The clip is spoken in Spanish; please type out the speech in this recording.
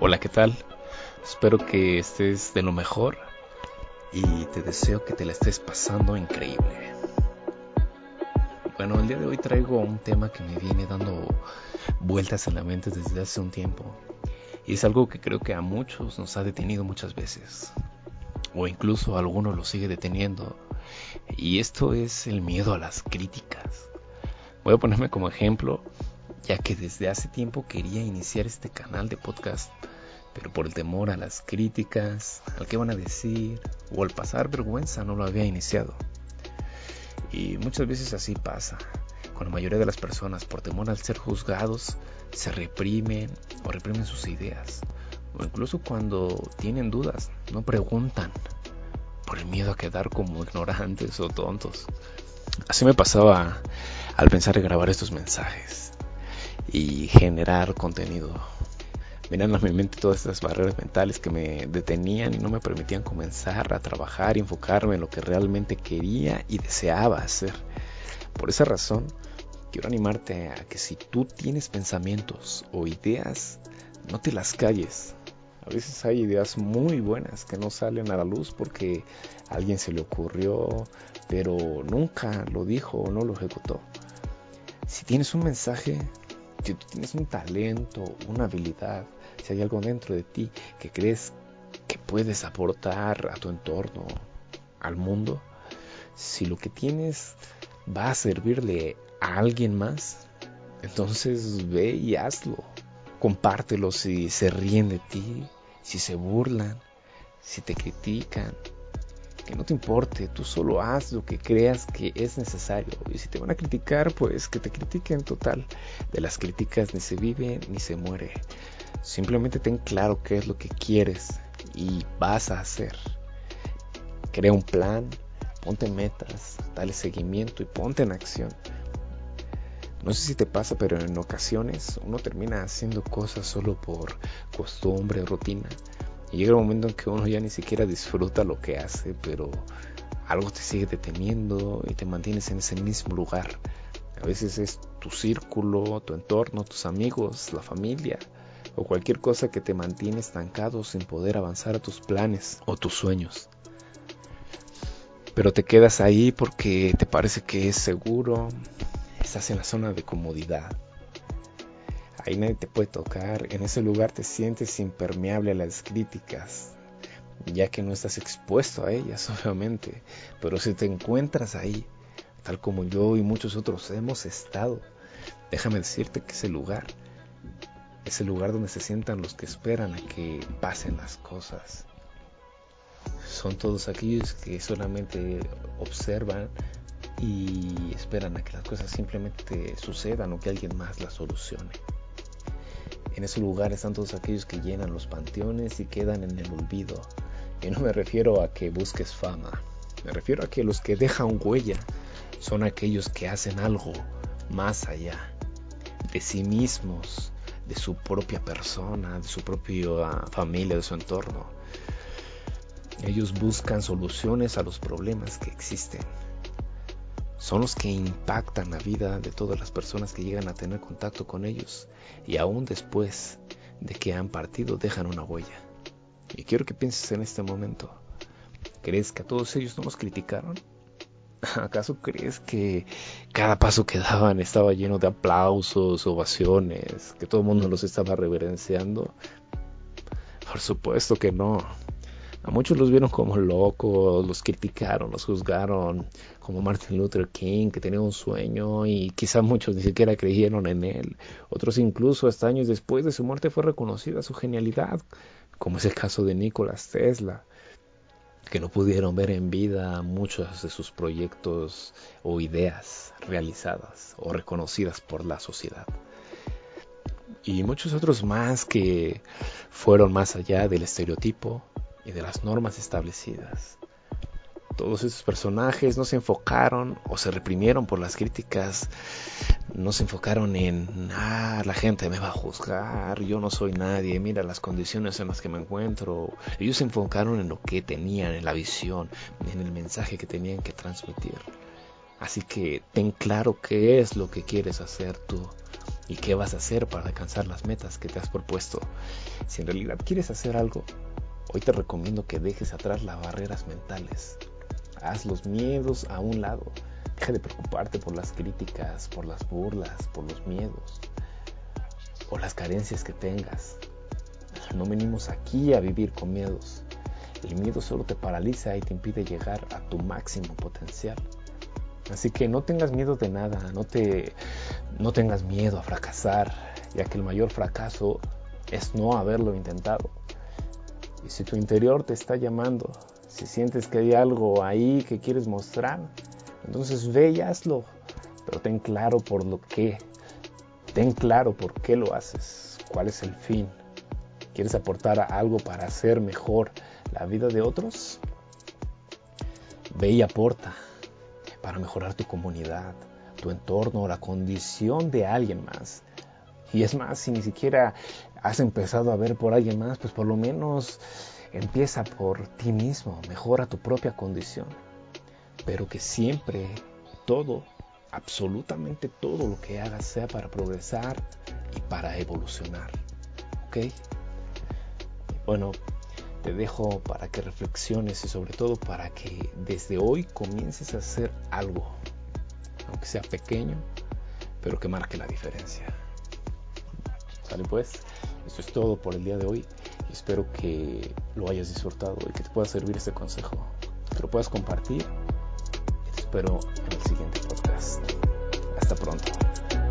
Hola, ¿qué tal? Espero que estés de lo mejor y te deseo que te la estés pasando increíble. Bueno, el día de hoy traigo un tema que me viene dando vueltas en la mente desde hace un tiempo y es algo que creo que a muchos nos ha detenido muchas veces o incluso a algunos lo sigue deteniendo y esto es el miedo a las críticas. Voy a ponerme como ejemplo ya que desde hace tiempo quería iniciar este canal de podcast, pero por el temor a las críticas, al que van a decir o al pasar vergüenza no lo había iniciado. Y muchas veces así pasa, con la mayoría de las personas por temor al ser juzgados se reprimen o reprimen sus ideas, o incluso cuando tienen dudas no preguntan por el miedo a quedar como ignorantes o tontos. Así me pasaba al pensar en grabar estos mensajes y generar contenido. Miran a mi mente todas estas barreras mentales que me detenían y no me permitían comenzar a trabajar y enfocarme en lo que realmente quería y deseaba hacer. Por esa razón, quiero animarte a que si tú tienes pensamientos o ideas, no te las calles. A veces hay ideas muy buenas que no salen a la luz porque alguien se le ocurrió, pero nunca lo dijo o no lo ejecutó. Si tienes un mensaje, si tú tienes un talento, una habilidad, si hay algo dentro de ti que crees que puedes aportar a tu entorno, al mundo, si lo que tienes va a servirle a alguien más, entonces ve y hazlo. Compártelo si se ríen de ti, si se burlan, si te critican, que no te importe, tú solo haz lo que creas que es necesario. Y si te van a criticar, pues que te critiquen total. De las críticas ni se vive ni se muere. Simplemente ten claro qué es lo que quieres y vas a hacer. Crea un plan, ponte metas, dale seguimiento y ponte en acción. No sé si te pasa, pero en ocasiones uno termina haciendo cosas solo por costumbre, rutina y llega un momento en que uno ya ni siquiera disfruta lo que hace, pero algo te sigue deteniendo y te mantienes en ese mismo lugar. A veces es tu círculo, tu entorno, tus amigos, la familia o cualquier cosa que te mantiene estancado sin poder avanzar a tus planes o tus sueños. Pero te quedas ahí porque te parece que es seguro, estás en la zona de comodidad. Ahí nadie te puede tocar, en ese lugar te sientes impermeable a las críticas, ya que no estás expuesto a ellas, obviamente. Pero si te encuentras ahí, tal como yo y muchos otros hemos estado, déjame decirte que ese lugar es el lugar donde se sientan los que esperan a que pasen las cosas. Son todos aquellos que solamente observan y esperan a que las cosas simplemente sucedan o que alguien más las solucione. En ese lugar están todos aquellos que llenan los panteones y quedan en el olvido. Y no me refiero a que busques fama, me refiero a que los que dejan huella son aquellos que hacen algo más allá de sí mismos, de su propia persona, de su propia familia, de su entorno. Ellos buscan soluciones a los problemas que existen son los que impactan la vida de todas las personas que llegan a tener contacto con ellos y aún después de que han partido dejan una huella. Y quiero que pienses en este momento. ¿Crees que a todos ellos no los criticaron? ¿Acaso crees que cada paso que daban estaba lleno de aplausos, ovaciones, que todo el mundo los estaba reverenciando? Por supuesto que no. A muchos los vieron como locos, los criticaron, los juzgaron, como Martin Luther King, que tenía un sueño y quizá muchos ni siquiera creyeron en él. Otros incluso hasta años después de su muerte fue reconocida su genialidad, como es el caso de Nikola Tesla, que no pudieron ver en vida muchos de sus proyectos o ideas realizadas o reconocidas por la sociedad. Y muchos otros más que fueron más allá del estereotipo, y de las normas establecidas. Todos esos personajes no se enfocaron o se reprimieron por las críticas, no se enfocaron en, ah, la gente me va a juzgar, yo no soy nadie, mira las condiciones en las que me encuentro. Ellos se enfocaron en lo que tenían, en la visión, en el mensaje que tenían que transmitir. Así que ten claro qué es lo que quieres hacer tú. ¿Y qué vas a hacer para alcanzar las metas que te has propuesto? Si en realidad quieres hacer algo, hoy te recomiendo que dejes atrás las barreras mentales. Haz los miedos a un lado. Deja de preocuparte por las críticas, por las burlas, por los miedos o las carencias que tengas. No venimos aquí a vivir con miedos. El miedo solo te paraliza y te impide llegar a tu máximo potencial. Así que no tengas miedo de nada, no, no tengas miedo a fracasar, ya que el mayor fracaso es no haberlo intentado. Y si tu interior te está llamando, si sientes que hay algo ahí que quieres mostrar, entonces ve y hazlo, pero ten claro por lo que, ten claro por qué lo haces, cuál es el fin. ¿Quieres aportar algo para hacer mejor la vida de otros? Ve y aporta para mejorar tu comunidad, tu entorno, la condición de alguien más. Y es más, si ni siquiera has empezado a ver por alguien más, pues por lo menos empieza por ti mismo, mejora tu propia condición. Pero que siempre todo, absolutamente todo lo que hagas sea para progresar y para evolucionar. ¿Ok? Bueno, te dejo para que reflexiones y sobre todo para que desde hoy comiences a hacer algo, aunque sea pequeño, pero que marque la diferencia. Sale pues, esto es todo por el día de hoy espero que lo hayas disfrutado y que te pueda servir este consejo, que lo puedas compartir te espero en el siguiente podcast. Hasta pronto.